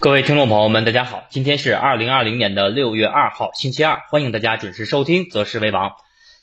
各位听众朋友们，大家好，今天是二零二零年的六月二号，星期二，欢迎大家准时收听《择时为王》。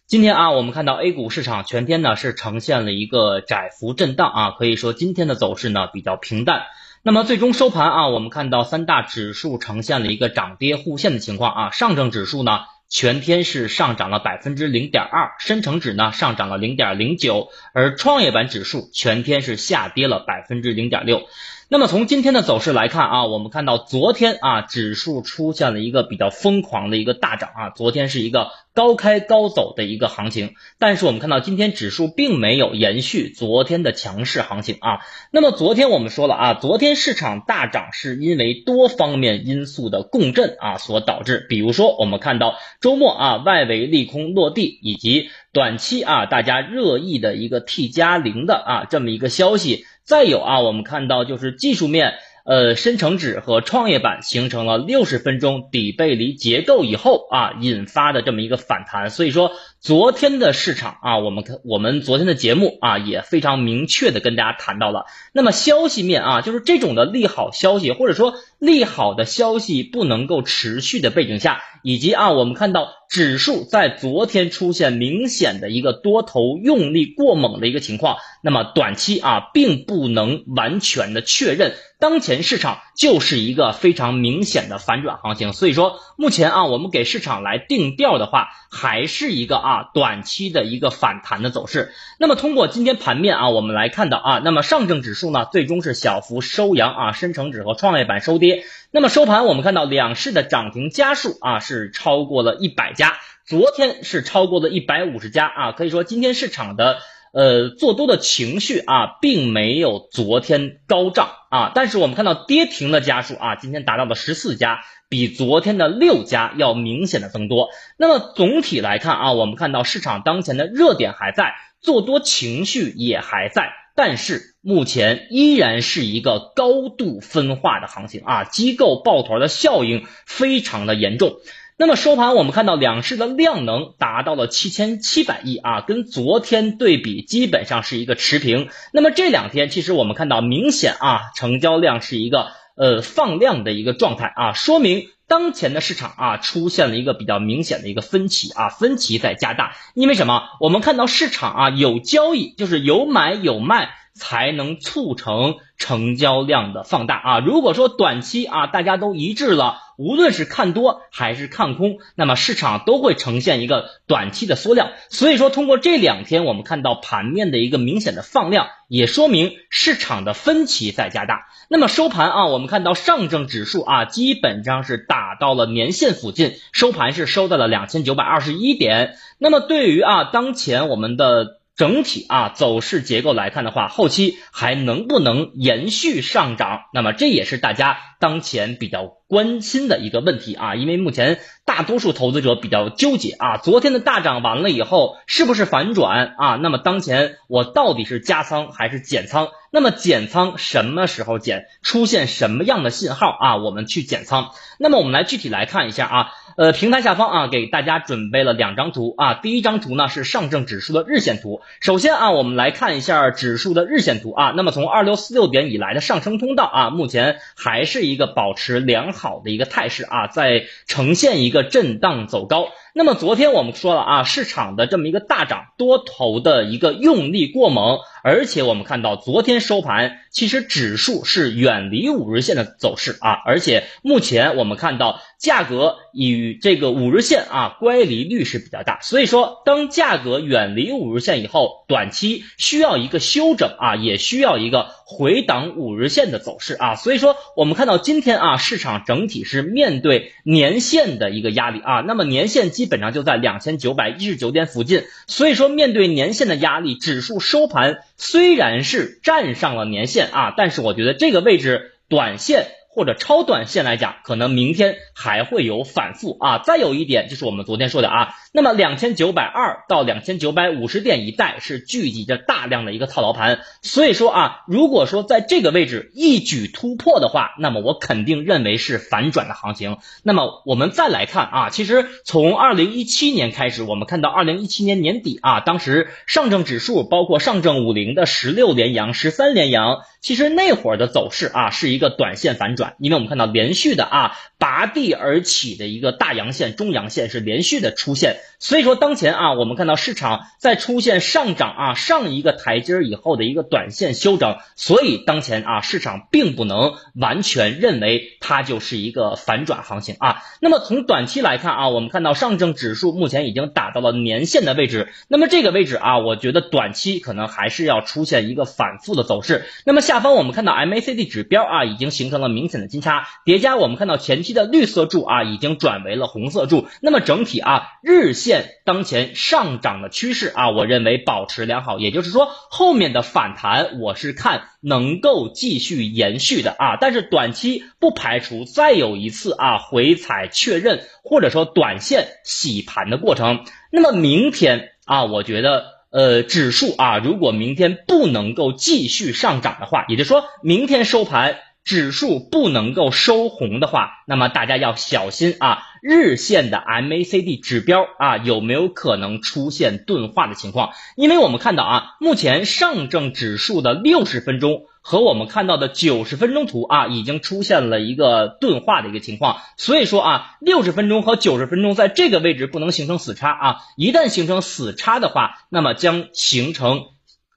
今天啊，我们看到 A 股市场全天呢是呈现了一个窄幅震荡啊，可以说今天的走势呢比较平淡。那么最终收盘啊，我们看到三大指数呈现了一个涨跌互现的情况啊，上证指数呢全天是上涨了百分之零点二，深成指呢上涨了零点零九，而创业板指数全天是下跌了百分之零点六。那么从今天的走势来看啊，我们看到昨天啊指数出现了一个比较疯狂的一个大涨啊，昨天是一个高开高走的一个行情，但是我们看到今天指数并没有延续昨天的强势行情啊。那么昨天我们说了啊，昨天市场大涨是因为多方面因素的共振啊所导致，比如说我们看到周末啊外围利空落地，以及短期啊大家热议的一个 T 加零的啊这么一个消息。再有啊，我们看到就是技术面，呃，深成指和创业板形成了六十分钟底背离结构以后啊，引发的这么一个反弹。所以说，昨天的市场啊，我们看我们昨天的节目啊，也非常明确的跟大家谈到了。那么消息面啊，就是这种的利好消息，或者说利好的消息不能够持续的背景下，以及啊，我们看到。指数在昨天出现明显的一个多头用力过猛的一个情况，那么短期啊并不能完全的确认当前市场就是一个非常明显的反转行情，所以说目前啊我们给市场来定调的话，还是一个啊短期的一个反弹的走势。那么通过今天盘面啊，我们来看到啊，那么上证指数呢最终是小幅收阳啊，深成指和创业板收跌。那么收盘我们看到两市的涨停家数啊是超过了一百家，昨天是超过了一百五十家啊，可以说今天市场的呃做多的情绪啊并没有昨天高涨啊，但是我们看到跌停的家数啊今天达到了十四家，比昨天的六家要明显的增多。那么总体来看啊，我们看到市场当前的热点还在，做多情绪也还在。但是目前依然是一个高度分化的行情啊，机构抱团的效应非常的严重。那么收盘我们看到两市的量能达到了七千七百亿啊，跟昨天对比基本上是一个持平。那么这两天其实我们看到明显啊，成交量是一个呃放量的一个状态啊，说明。当前的市场啊，出现了一个比较明显的一个分歧啊，分歧在加大。因为什么？我们看到市场啊有交易，就是有买有卖，才能促成成交量的放大啊。如果说短期啊大家都一致了。无论是看多还是看空，那么市场都会呈现一个短期的缩量。所以说，通过这两天我们看到盘面的一个明显的放量，也说明市场的分歧在加大。那么收盘啊，我们看到上证指数啊，基本上是打到了年线附近，收盘是收到了两千九百二十一点。那么对于啊当前我们的。整体啊走势结构来看的话，后期还能不能延续上涨？那么这也是大家当前比较关心的一个问题啊，因为目前大多数投资者比较纠结啊，昨天的大涨完了以后是不是反转啊？那么当前我到底是加仓还是减仓？那么减仓什么时候减？出现什么样的信号啊？我们去减仓。那么我们来具体来看一下啊。呃，平台下方啊，给大家准备了两张图啊。第一张图呢是上证指数的日线图。首先啊，我们来看一下指数的日线图啊。那么从二六四六点以来的上升通道啊，目前还是一个保持良好的一个态势啊，在呈现一个震荡走高。那么昨天我们说了啊，市场的这么一个大涨，多头的一个用力过猛，而且我们看到昨天收盘，其实指数是远离五日线的走势啊，而且目前我们看到价格与这个五日线啊乖离率是比较大，所以说当价格远离五日线以后，短期需要一个休整啊，也需要一个回档五日线的走势啊，所以说我们看到今天啊，市场整体是面对年线的一个压力啊，那么年线基基本上就在两千九百一十九点附近，所以说面对年线的压力，指数收盘虽然是站上了年线啊，但是我觉得这个位置短线。或者超短线来讲，可能明天还会有反复啊。再有一点就是我们昨天说的啊，那么两千九百二到两千九百五十点一带是聚集着大量的一个套牢盘，所以说啊，如果说在这个位置一举突破的话，那么我肯定认为是反转的行情。那么我们再来看啊，其实从二零一七年开始，我们看到二零一七年年底啊，当时上证指数包括上证五零的十六连阳、十三连阳。其实那会儿的走势啊是一个短线反转，因为我们看到连续的啊拔地而起的一个大阳线、中阳线是连续的出现，所以说当前啊我们看到市场在出现上涨啊上一个台阶以后的一个短线休整，所以当前啊市场并不能完全认为它就是一个反转行情啊。那么从短期来看啊，我们看到上证指数目前已经打到了年线的位置，那么这个位置啊，我觉得短期可能还是要出现一个反复的走势。那么下方我们看到 MACD 指标啊，已经形成了明显的金叉叠加，我们看到前期的绿色柱啊，已经转为了红色柱。那么整体啊，日现当前上涨的趋势啊，我认为保持良好，也就是说后面的反弹我是看能够继续延续的啊，但是短期不排除再有一次啊回踩确认，或者说短线洗盘的过程。那么明天啊，我觉得。呃，指数啊，如果明天不能够继续上涨的话，也就是说明天收盘指数不能够收红的话，那么大家要小心啊，日线的 MACD 指标啊有没有可能出现钝化的情况？因为我们看到啊，目前上证指数的六十分钟。和我们看到的九十分钟图啊，已经出现了一个钝化的一个情况，所以说啊，六十分钟和九十分钟在这个位置不能形成死叉啊，一旦形成死叉的话，那么将形成。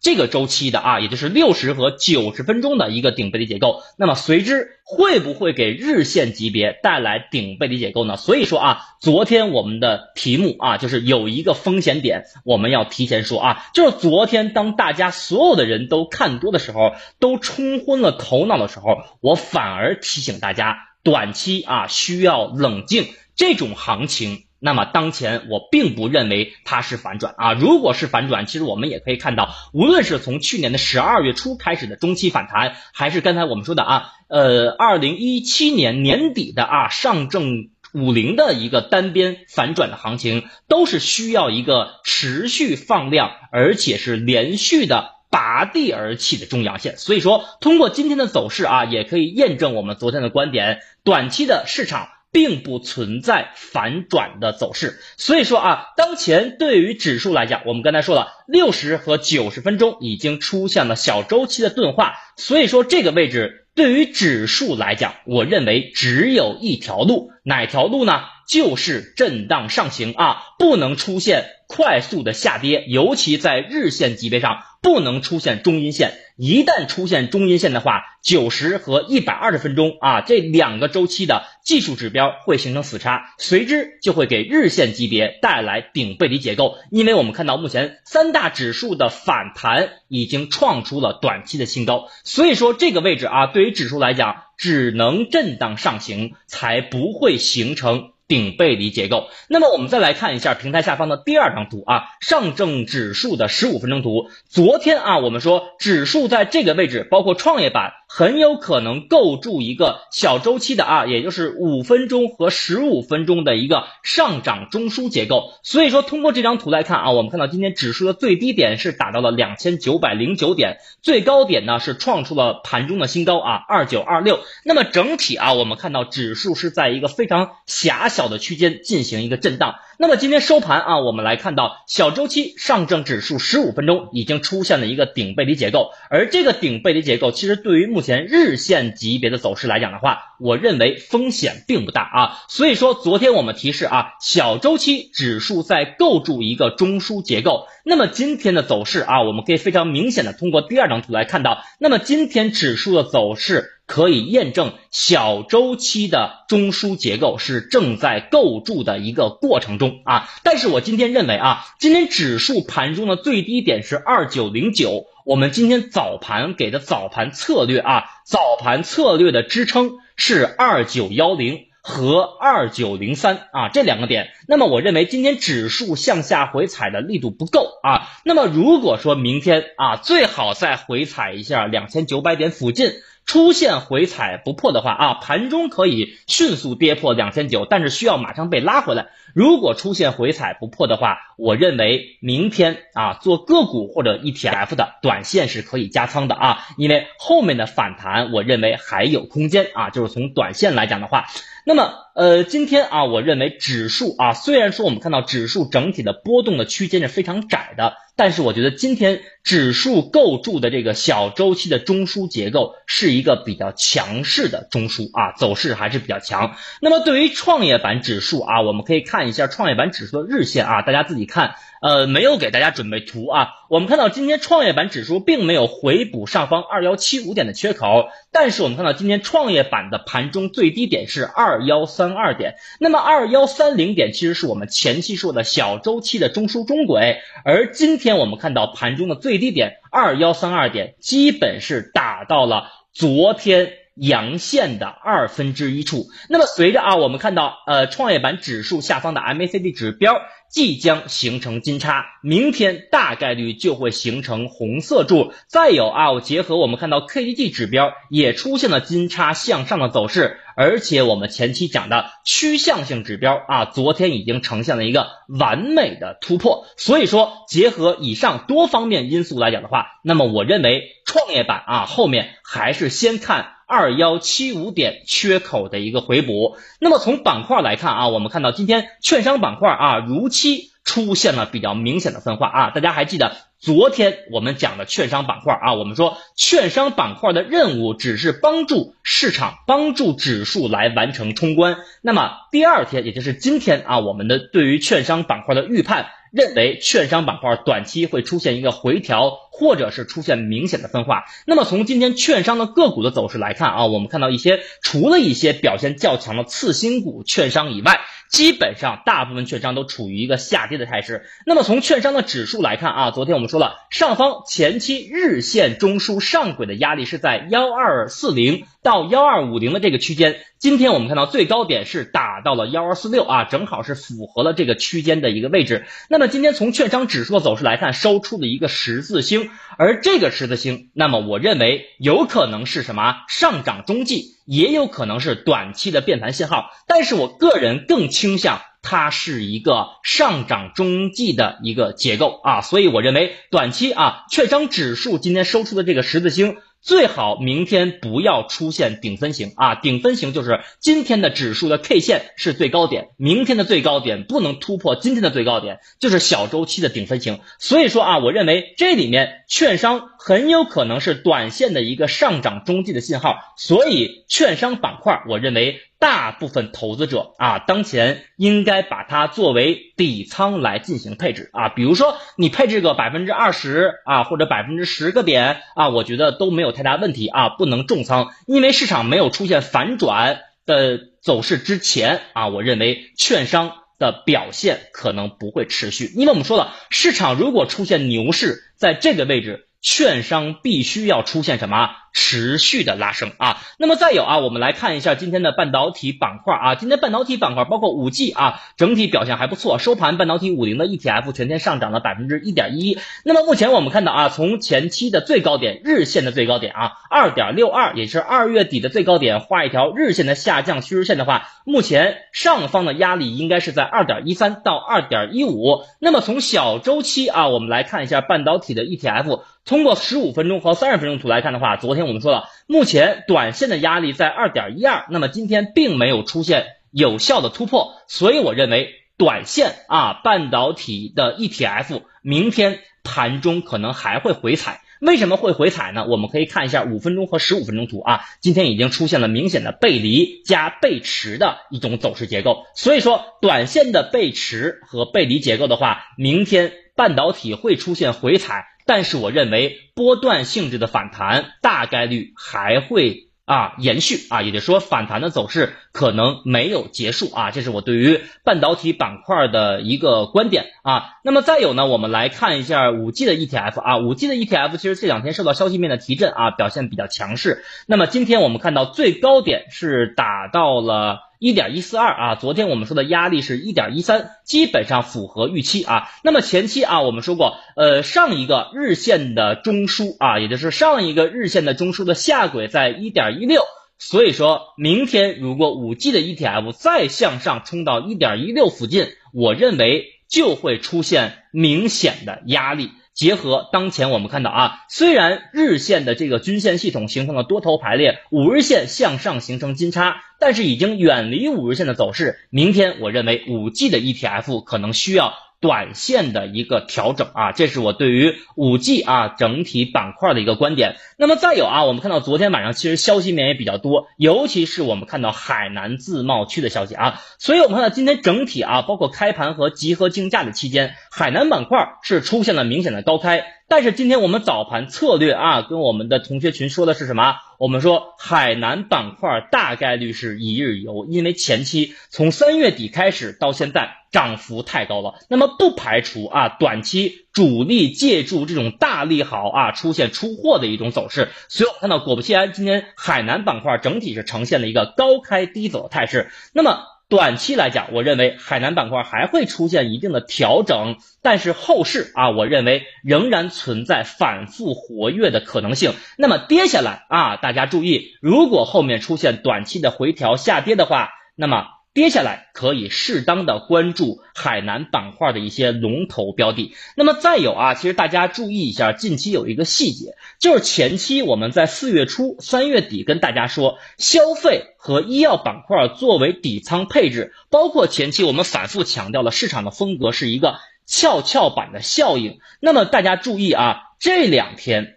这个周期的啊，也就是六十和九十分钟的一个顶背离结构，那么随之会不会给日线级别带来顶背离结构呢？所以说啊，昨天我们的题目啊，就是有一个风险点，我们要提前说啊，就是昨天当大家所有的人都看多的时候，都冲昏了头脑的时候，我反而提醒大家，短期啊需要冷静，这种行情。那么当前我并不认为它是反转啊，如果是反转，其实我们也可以看到，无论是从去年的十二月初开始的中期反弹，还是刚才我们说的啊，呃，二零一七年年底的啊上证五零的一个单边反转的行情，都是需要一个持续放量，而且是连续的拔地而起的中阳线。所以说，通过今天的走势啊，也可以验证我们昨天的观点，短期的市场。并不存在反转的走势，所以说啊，当前对于指数来讲，我们刚才说了，六十和九十分钟已经出现了小周期的钝化，所以说这个位置对于指数来讲，我认为只有一条路，哪条路呢？就是震荡上行啊，不能出现快速的下跌，尤其在日线级别上不能出现中阴线。一旦出现中阴线的话，九十和一百二十分钟啊这两个周期的技术指标会形成死叉，随之就会给日线级别带来顶背离结构。因为我们看到目前三大指数的反弹已经创出了短期的新高，所以说这个位置啊对于指数来讲，只能震荡上行，才不会形成。顶背离结构。那么我们再来看一下平台下方的第二张图啊，上证指数的十五分钟图。昨天啊，我们说指数在这个位置，包括创业板。很有可能构筑一个小周期的啊，也就是五分钟和十五分钟的一个上涨中枢结构。所以说，通过这张图来看啊，我们看到今天指数的最低点是达到了两千九百零九点，最高点呢是创出了盘中的新高啊，二九二六。那么整体啊，我们看到指数是在一个非常狭小的区间进行一个震荡。那么今天收盘啊，我们来看到小周期上证指数十五分钟已经出现了一个顶背离结构，而这个顶背离结构其实对于目目前日线级别的走势来讲的话，我认为风险并不大啊。所以说昨天我们提示啊，小周期指数在构筑一个中枢结构。那么今天的走势啊，我们可以非常明显的通过第二张图来看到，那么今天指数的走势。可以验证小周期的中枢结构是正在构筑的一个过程中啊，但是我今天认为啊，今天指数盘中的最低点是二九零九，我们今天早盘给的早盘策略啊，早盘策略的支撑是二九幺零和二九零三啊这两个点，那么我认为今天指数向下回踩的力度不够啊，那么如果说明天啊，最好再回踩一下两千九百点附近。出现回踩不破的话啊，盘中可以迅速跌破两千九，但是需要马上被拉回来。如果出现回踩不破的话，我认为明天啊做个股或者 ETF 的短线是可以加仓的啊，因为后面的反弹我认为还有空间啊，就是从短线来讲的话。那么，呃，今天啊，我认为指数啊，虽然说我们看到指数整体的波动的区间是非常窄的，但是我觉得今天指数构筑的这个小周期的中枢结构是一个比较强势的中枢啊，走势还是比较强。那么对于创业板指数啊，我们可以看一下创业板指数的日线啊，大家自己看。呃，没有给大家准备图啊。我们看到今天创业板指数并没有回补上方二幺七五点的缺口，但是我们看到今天创业板的盘中最低点是二幺三二点。那么二幺三零点其实是我们前期说的小周期的中枢中轨，而今天我们看到盘中的最低点二幺三二点，基本是打到了昨天。阳线的二分之一处，那么随着啊，我们看到呃，创业板指数下方的 MACD 指标即将形成金叉，明天大概率就会形成红色柱。再有啊，我结合我们看到 KDJ 指标也出现了金叉向上的走势，而且我们前期讲的趋向性指标啊，昨天已经呈现了一个完美的突破。所以说，结合以上多方面因素来讲的话，那么我认为创业板啊，后面还是先看。二幺七五点缺口的一个回补，那么从板块来看啊，我们看到今天券商板块啊如期出现了比较明显的分化啊，大家还记得昨天我们讲的券商板块啊，我们说券商板块的任务只是帮助市场、帮助指数来完成冲关，那么第二天也就是今天啊，我们的对于券商板块的预判。认为券商板块短期会出现一个回调，或者是出现明显的分化。那么从今天券商的个股的走势来看啊，我们看到一些除了一些表现较强的次新股券商以外，基本上大部分券商都处于一个下跌的态势。那么从券商的指数来看啊，昨天我们说了，上方前期日线中枢上轨的压力是在幺二四零到幺二五零的这个区间。今天我们看到最高点是打到了幺二四六啊，正好是符合了这个区间的一个位置。那么今天从券商指数的走势来看，收出了一个十字星，而这个十字星，那么我认为有可能是什么上涨中继，也有可能是短期的变盘信号。但是我个人更倾向它是一个上涨中继的一个结构啊，所以我认为短期啊，券商指数今天收出的这个十字星。最好明天不要出现顶分型啊！顶分型就是今天的指数的 K 线是最高点，明天的最高点不能突破今天的最高点，就是小周期的顶分型。所以说啊，我认为这里面券商很有可能是短线的一个上涨中继的信号，所以券商板块，我认为。大部分投资者啊，当前应该把它作为底仓来进行配置。啊，比如说你配置个百分之二十啊，或者百分之十个点啊，我觉得都没有太大问题啊，不能重仓，因为市场没有出现反转的走势之前啊，我认为券商的表现可能不会持续，因为我们说了，市场如果出现牛市，在这个位置，券商必须要出现什么？持续的拉升啊，那么再有啊，我们来看一下今天的半导体板块啊，今天半导体板块包括五 G 啊，整体表现还不错，收盘半导体五零的 ETF 全天上涨了百分之一点一。那么目前我们看到啊，从前期的最高点日线的最高点啊，二点六二，也就是二月底的最高点，画一条日线的下降趋势线的话，目前上方的压力应该是在二点一三到二点一五。那么从小周期啊，我们来看一下半导体的 ETF。通过十五分钟和三十分钟图来看的话，昨天我们说了，目前短线的压力在二点一二，那么今天并没有出现有效的突破，所以我认为短线啊，半导体的 ETF 明天盘中可能还会回踩。为什么会回踩呢？我们可以看一下五分钟和十五分钟图啊，今天已经出现了明显的背离加背驰的一种走势结构，所以说短线的背驰和背离结构的话，明天半导体会出现回踩。但是我认为波段性质的反弹大概率还会啊延续啊，也就是说反弹的走势可能没有结束啊，这是我对于半导体板块的一个观点啊。那么再有呢，我们来看一下五 G 的 ETF 啊，五 G 的 ETF 其实这两天受到消息面的提振啊，表现比较强势。那么今天我们看到最高点是打到了。一点一四二啊，昨天我们说的压力是一点一三，基本上符合预期啊。那么前期啊，我们说过，呃，上一个日线的中枢啊，也就是上一个日线的中枢的下轨在一点一六，所以说明天如果五 G 的 ETF 再向上冲到一点一六附近，我认为就会出现明显的压力。结合当前我们看到啊，虽然日线的这个均线系统形成了多头排列，五日线向上形成金叉，但是已经远离五日线的走势。明天我认为五 G 的 ETF 可能需要。短线的一个调整啊，这是我对于五 G 啊整体板块的一个观点。那么再有啊，我们看到昨天晚上其实消息面也比较多，尤其是我们看到海南自贸区的消息啊，所以我们看到今天整体啊，包括开盘和集合竞价的期间，海南板块是出现了明显的高开。但是今天我们早盘策略啊，跟我们的同学群说的是什么？我们说海南板块大概率是一日游，因为前期从三月底开始到现在涨幅太高了。那么不排除啊，短期主力借助这种大利好啊，出现出货的一种走势。所以我看到果不其然，今天海南板块整体是呈现了一个高开低走的态势。那么。短期来讲，我认为海南板块还会出现一定的调整，但是后市啊，我认为仍然存在反复活跃的可能性。那么跌下来啊，大家注意，如果后面出现短期的回调下跌的话，那么。接下来可以适当的关注海南板块的一些龙头标的。那么再有啊，其实大家注意一下，近期有一个细节，就是前期我们在四月初、三月底跟大家说，消费和医药板块作为底仓配置，包括前期我们反复强调了市场的风格是一个跷跷板的效应。那么大家注意啊，这两天。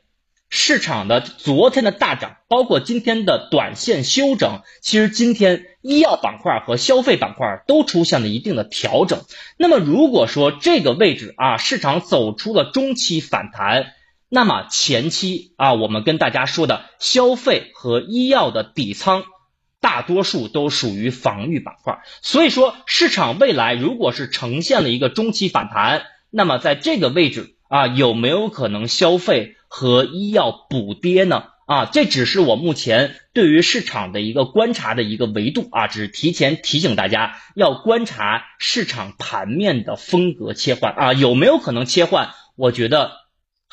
市场的昨天的大涨，包括今天的短线休整，其实今天医药板块和消费板块都出现了一定的调整。那么如果说这个位置啊，市场走出了中期反弹，那么前期啊，我们跟大家说的消费和医药的底仓，大多数都属于防御板块。所以说，市场未来如果是呈现了一个中期反弹，那么在这个位置啊，有没有可能消费？和医药补跌呢？啊，这只是我目前对于市场的一个观察的一个维度啊，只是提前提醒大家要观察市场盘面的风格切换啊，有没有可能切换？我觉得。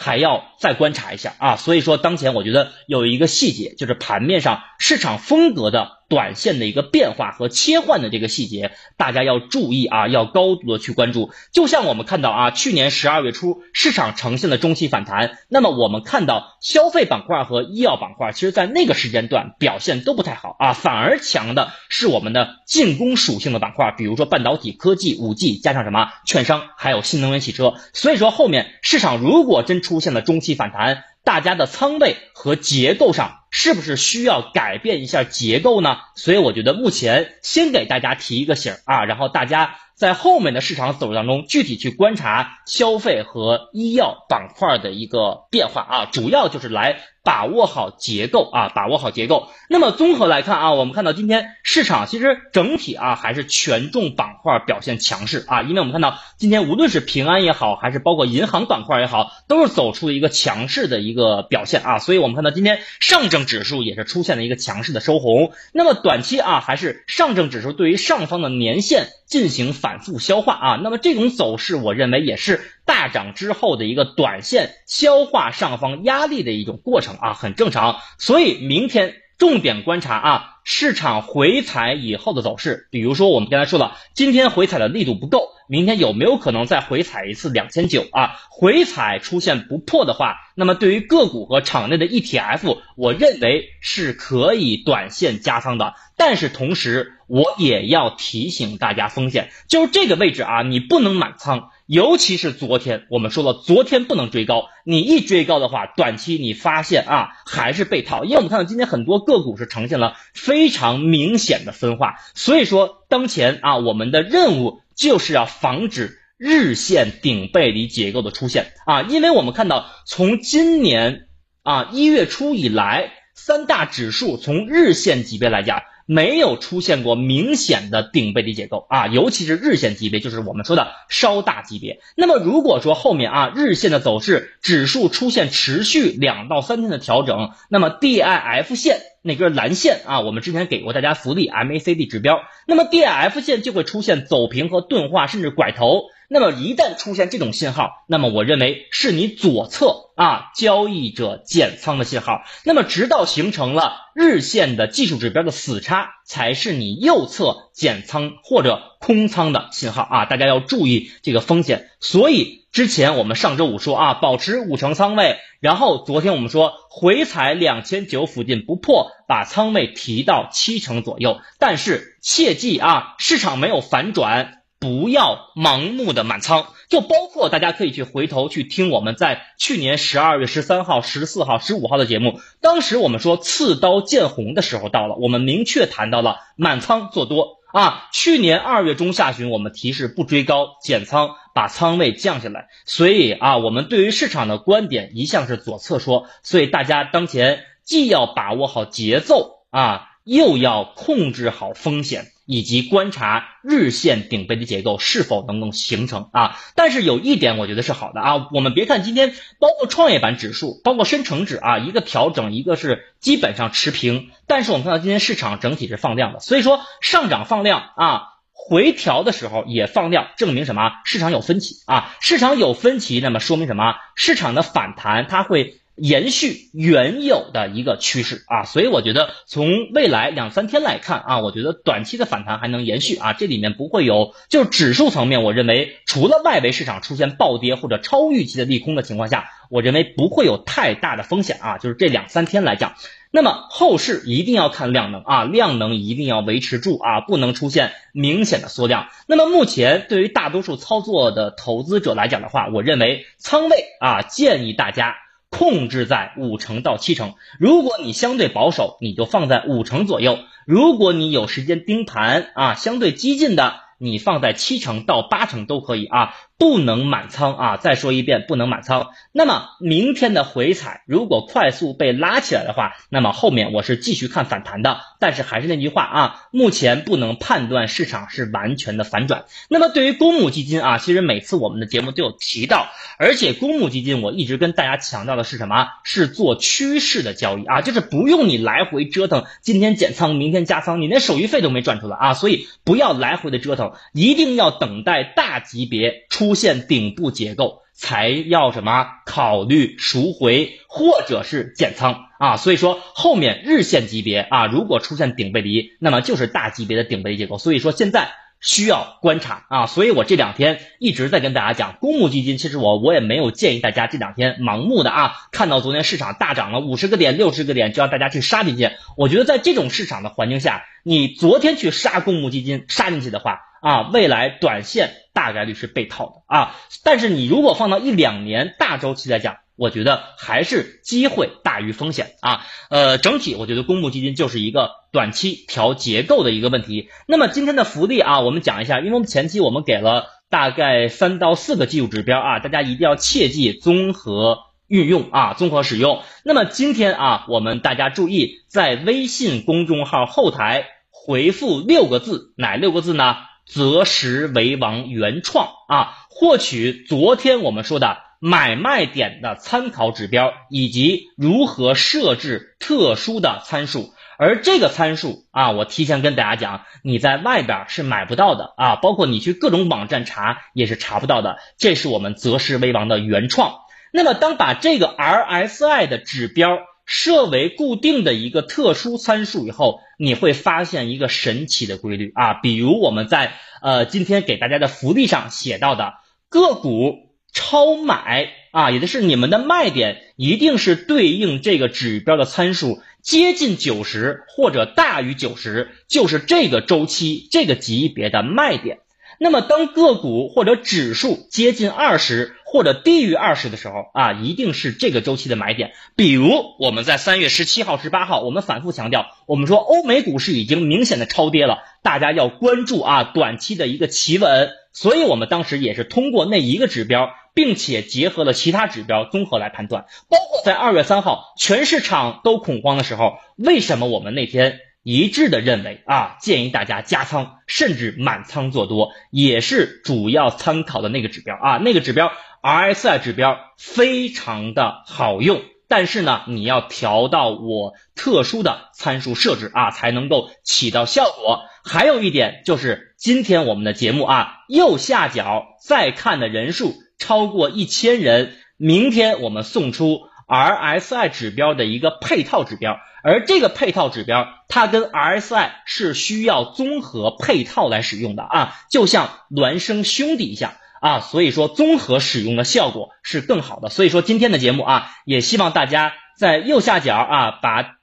还要再观察一下啊，所以说当前我觉得有一个细节，就是盘面上市场风格的短线的一个变化和切换的这个细节，大家要注意啊，要高度的去关注。就像我们看到啊，去年十二月初市场呈现的中期反弹，那么我们看到消费板块和医药板块，其实在那个时间段表现都不太好啊，反而强的是我们的进攻属性的板块，比如说半导体、科技、五 G，加上什么券商，还有新能源汽车。所以说后面市场如果真出现了中期反弹，大家的仓位和结构上是不是需要改变一下结构呢？所以我觉得目前先给大家提一个醒啊，然后大家在后面的市场走势当中具体去观察消费和医药板块的一个变化啊，主要就是来。把握好结构啊，把握好结构。那么综合来看啊，我们看到今天市场其实整体啊还是权重板块表现强势啊，因为我们看到今天无论是平安也好，还是包括银行板块也好，都是走出了一个强势的一个表现啊。所以我们看到今天上证指数也是出现了一个强势的收红。那么短期啊，还是上证指数对于上方的年线进行反复消化啊。那么这种走势，我认为也是。大涨之后的一个短线消化上方压力的一种过程啊，很正常。所以明天重点观察啊，市场回踩以后的走势。比如说我们刚才说了，今天回踩的力度不够，明天有没有可能再回踩一次两千九啊？回踩出现不破的话，那么对于个股和场内的 ETF，我认为是可以短线加仓的。但是同时我也要提醒大家风险，就是这个位置啊，你不能满仓。尤其是昨天，我们说了，昨天不能追高。你一追高的话，短期你发现啊，还是被套。因为我们看到今天很多个股是呈现了非常明显的分化，所以说当前啊，我们的任务就是要防止日线顶背离结构的出现啊。因为我们看到从今年啊一月初以来，三大指数从日线级别来讲。没有出现过明显的顶背离结构啊，尤其是日线级别，就是我们说的稍大级别。那么如果说后面啊日线的走势，指数出现持续两到三天的调整，那么 DIF 线那根蓝线啊，我们之前给过大家福利 MACD 指标，那么 DIF 线就会出现走平和钝化，甚至拐头。那么一旦出现这种信号，那么我认为是你左侧啊交易者减仓的信号。那么直到形成了日线的技术指标的死叉，才是你右侧减仓或者空仓的信号啊！大家要注意这个风险。所以之前我们上周五说啊，保持五成仓位，然后昨天我们说回踩两千九附近不破，把仓位提到七成左右。但是切记啊，市场没有反转。不要盲目的满仓，就包括大家可以去回头去听我们在去年十二月十三号、十四号、十五号的节目，当时我们说刺刀见红的时候到了，我们明确谈到了满仓做多啊。去年二月中下旬，我们提示不追高减仓，把仓位降下来。所以啊，我们对于市场的观点一向是左侧说，所以大家当前既要把握好节奏啊，又要控制好风险。以及观察日线顶背的结构是否能够形成啊，但是有一点我觉得是好的啊，我们别看今天包括创业板指数，包括深成指啊，一个调整，一个是基本上持平，但是我们看到今天市场整体是放量的，所以说上涨放量啊，回调的时候也放量，证明什么？市场有分歧啊，市场有分歧，那么说明什么？市场的反弹它会。延续原有的一个趋势啊，所以我觉得从未来两三天来看啊，我觉得短期的反弹还能延续啊，这里面不会有，就指数层面，我认为除了外围市场出现暴跌或者超预期的利空的情况下，我认为不会有太大的风险啊，就是这两三天来讲，那么后市一定要看量能啊，量能一定要维持住啊，不能出现明显的缩量。那么目前对于大多数操作的投资者来讲的话，我认为仓位啊，建议大家。控制在五成到七成，如果你相对保守，你就放在五成左右；如果你有时间盯盘啊，相对激进的，你放在七成到八成都可以啊。不能满仓啊！再说一遍，不能满仓。那么明天的回踩如果快速被拉起来的话，那么后面我是继续看反弹的。但是还是那句话啊，目前不能判断市场是完全的反转。那么对于公募基金啊，其实每次我们的节目都有提到，而且公募基金我一直跟大家强调的是什么？是做趋势的交易啊，就是不用你来回折腾，今天减仓，明天加仓，你连手续费都没赚出来啊！所以不要来回的折腾，一定要等待大级别出。出现顶部结构才要什么？考虑赎回或者是减仓啊，所以说后面日线级别啊，如果出现顶背离，那么就是大级别的顶背离结构，所以说现在需要观察。啊，所以我这两天一直在跟大家讲，公募基金其实我我也没有建议大家这两天盲目的啊，看到昨天市场大涨了五十个点六十个点就让大家去杀进去，我觉得在这种市场的环境下，你昨天去杀公募基金杀进去的话。啊，未来短线大概率是被套的啊，但是你如果放到一两年大周期来讲，我觉得还是机会大于风险啊。呃，整体我觉得公募基金就是一个短期调结构的一个问题。那么今天的福利啊，我们讲一下，因为我们前期我们给了大概三到四个技术指标啊，大家一定要切记综合运用啊，综合使用。那么今天啊，我们大家注意，在微信公众号后台回复六个字，哪六个字呢？择时为王原创啊，获取昨天我们说的买卖点的参考指标，以及如何设置特殊的参数。而这个参数啊，我提前跟大家讲，你在外边是买不到的啊，包括你去各种网站查也是查不到的。这是我们择时为王的原创。那么，当把这个 RSI 的指标。设为固定的一个特殊参数以后，你会发现一个神奇的规律啊，比如我们在呃今天给大家的福利上写到的个股超买啊，也就是你们的卖点一定是对应这个指标的参数接近九十或者大于九十，就是这个周期这个级别的卖点。那么当个股或者指数接近二十。或者低于二十的时候啊，一定是这个周期的买点。比如我们在三月十七号、十八号，我们反复强调，我们说欧美股市已经明显的超跌了，大家要关注啊短期的一个企稳。所以我们当时也是通过那一个指标，并且结合了其他指标综合来判断。包括在二月三号全市场都恐慌的时候，为什么我们那天？一致的认为啊，建议大家加仓，甚至满仓做多，也是主要参考的那个指标啊。那个指标 RSI 指标非常的好用，但是呢，你要调到我特殊的参数设置啊，才能够起到效果。还有一点就是今天我们的节目啊，右下角再看的人数超过一千人，明天我们送出 RSI 指标的一个配套指标，而这个配套指标它跟 RSI 是需要综合配套来使用的啊，就像孪生兄弟一样。啊，所以说综合使用的效果是更好的。所以说今天的节目啊，也希望大家在右下角啊把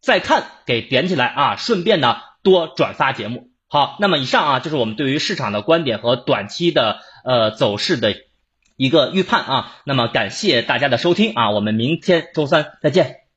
再看给点起来啊，顺便呢多转发节目。好，那么以上啊就是我们对于市场的观点和短期的呃走势的一个预判啊。那么感谢大家的收听啊，我们明天周三再见。